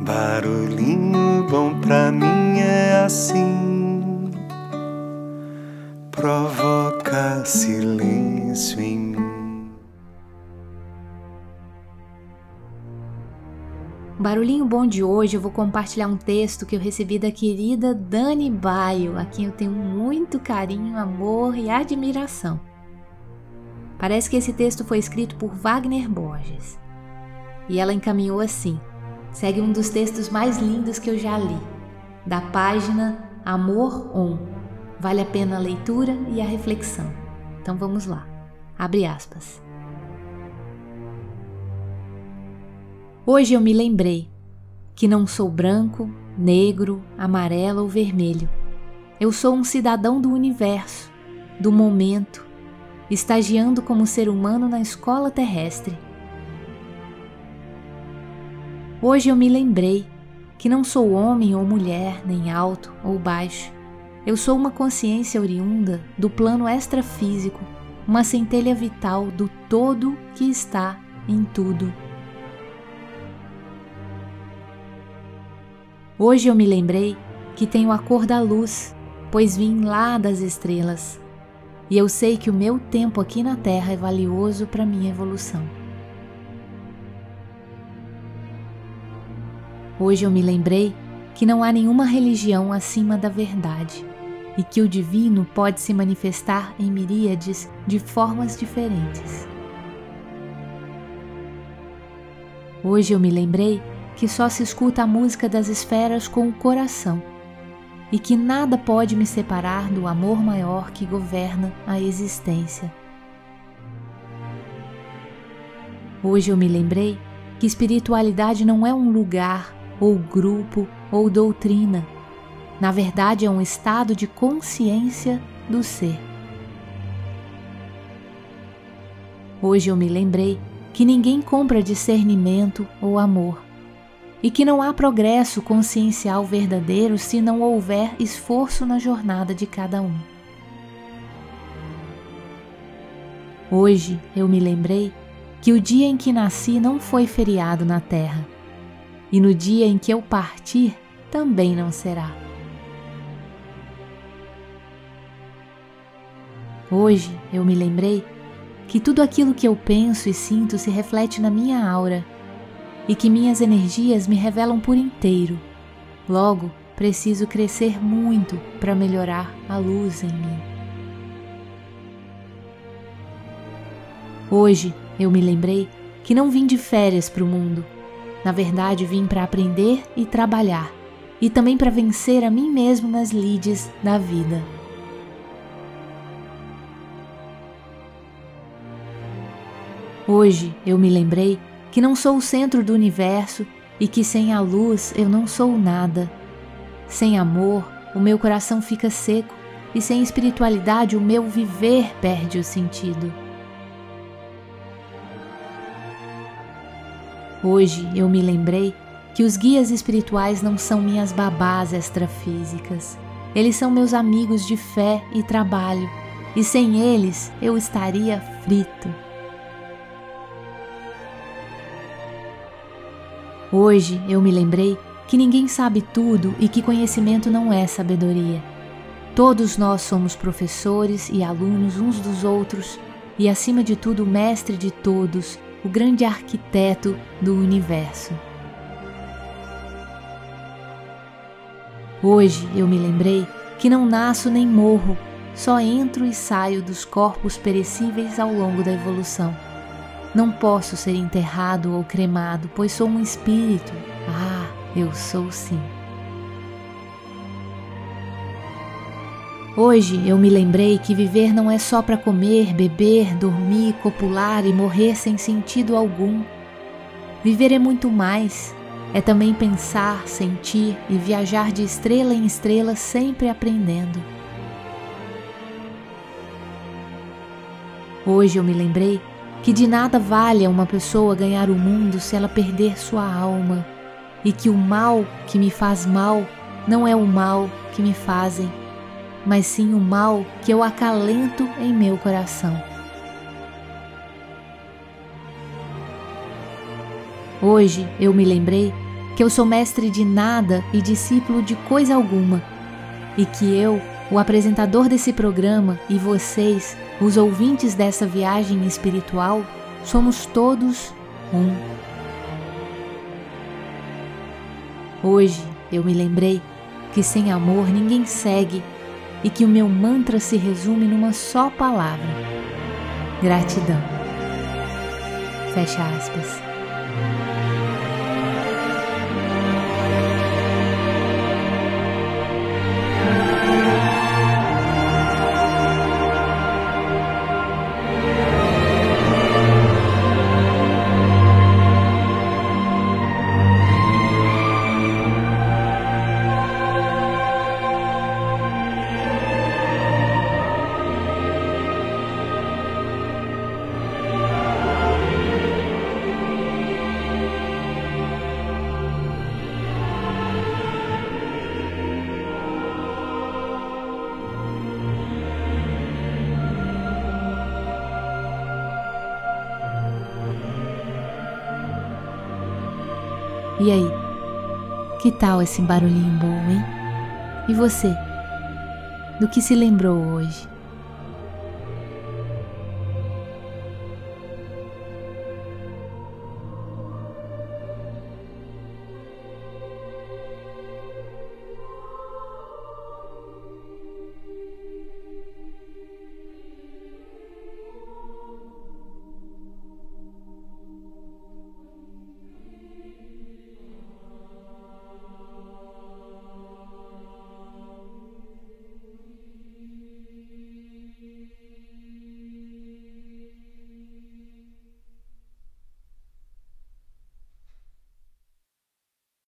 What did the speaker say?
Barulhinho bom pra mim é assim, provoca silêncio em mim. Barulhinho bom de hoje eu vou compartilhar um texto que eu recebi da querida Dani Baio, a quem eu tenho muito carinho, amor e admiração. Parece que esse texto foi escrito por Wagner Borges. E ela encaminhou assim: segue um dos textos mais lindos que eu já li, da página Amor On. Vale a pena a leitura e a reflexão. Então vamos lá. Abre aspas. Hoje eu me lembrei que não sou branco, negro, amarelo ou vermelho. Eu sou um cidadão do universo, do momento, estagiando como ser humano na escola terrestre Hoje eu me lembrei que não sou homem ou mulher, nem alto ou baixo. Eu sou uma consciência oriunda do plano extrafísico, uma centelha vital do todo que está em tudo. Hoje eu me lembrei que tenho a cor da luz, pois vim lá das estrelas. E eu sei que o meu tempo aqui na Terra é valioso para minha evolução. Hoje eu me lembrei que não há nenhuma religião acima da verdade e que o divino pode se manifestar em miríades de formas diferentes. Hoje eu me lembrei que só se escuta a música das esferas com o coração e que nada pode me separar do amor maior que governa a existência. Hoje eu me lembrei que espiritualidade não é um lugar ou grupo ou doutrina. Na verdade, é um estado de consciência do ser. Hoje eu me lembrei que ninguém compra discernimento ou amor e que não há progresso consciencial verdadeiro se não houver esforço na jornada de cada um. Hoje eu me lembrei que o dia em que nasci não foi feriado na Terra e no dia em que eu partir também não será. Hoje eu me lembrei que tudo aquilo que eu penso e sinto se reflete na minha aura e que minhas energias me revelam por inteiro. Logo, preciso crescer muito para melhorar a luz em mim. Hoje eu me lembrei que não vim de férias para o mundo na verdade, vim para aprender e trabalhar, e também para vencer a mim mesmo nas lides da vida. Hoje eu me lembrei que não sou o centro do universo e que sem a luz eu não sou nada. Sem amor, o meu coração fica seco e sem espiritualidade o meu viver perde o sentido. Hoje eu me lembrei que os guias espirituais não são minhas babás extrafísicas. Eles são meus amigos de fé e trabalho, e sem eles eu estaria frito. Hoje eu me lembrei que ninguém sabe tudo e que conhecimento não é sabedoria. Todos nós somos professores e alunos uns dos outros, e acima de tudo, mestre de todos, o grande arquiteto do universo. Hoje eu me lembrei que não nasço nem morro, só entro e saio dos corpos perecíveis ao longo da evolução. Não posso ser enterrado ou cremado, pois sou um espírito. Ah, eu sou sim. Hoje eu me lembrei que viver não é só para comer, beber, dormir, copular e morrer sem sentido algum. Viver é muito mais. É também pensar, sentir e viajar de estrela em estrela, sempre aprendendo. Hoje eu me lembrei que de nada vale a uma pessoa ganhar o mundo se ela perder sua alma, e que o mal que me faz mal não é o mal que me fazem, mas sim o mal que eu acalento em meu coração. Hoje eu me lembrei que eu sou mestre de nada e discípulo de coisa alguma, e que eu, o apresentador desse programa, e vocês, os ouvintes dessa viagem espiritual, somos todos um. Hoje eu me lembrei que sem amor ninguém segue e que o meu mantra se resume numa só palavra: gratidão. Fecha aspas. E aí? Que tal esse barulhinho bom, hein? E você? Do que se lembrou hoje?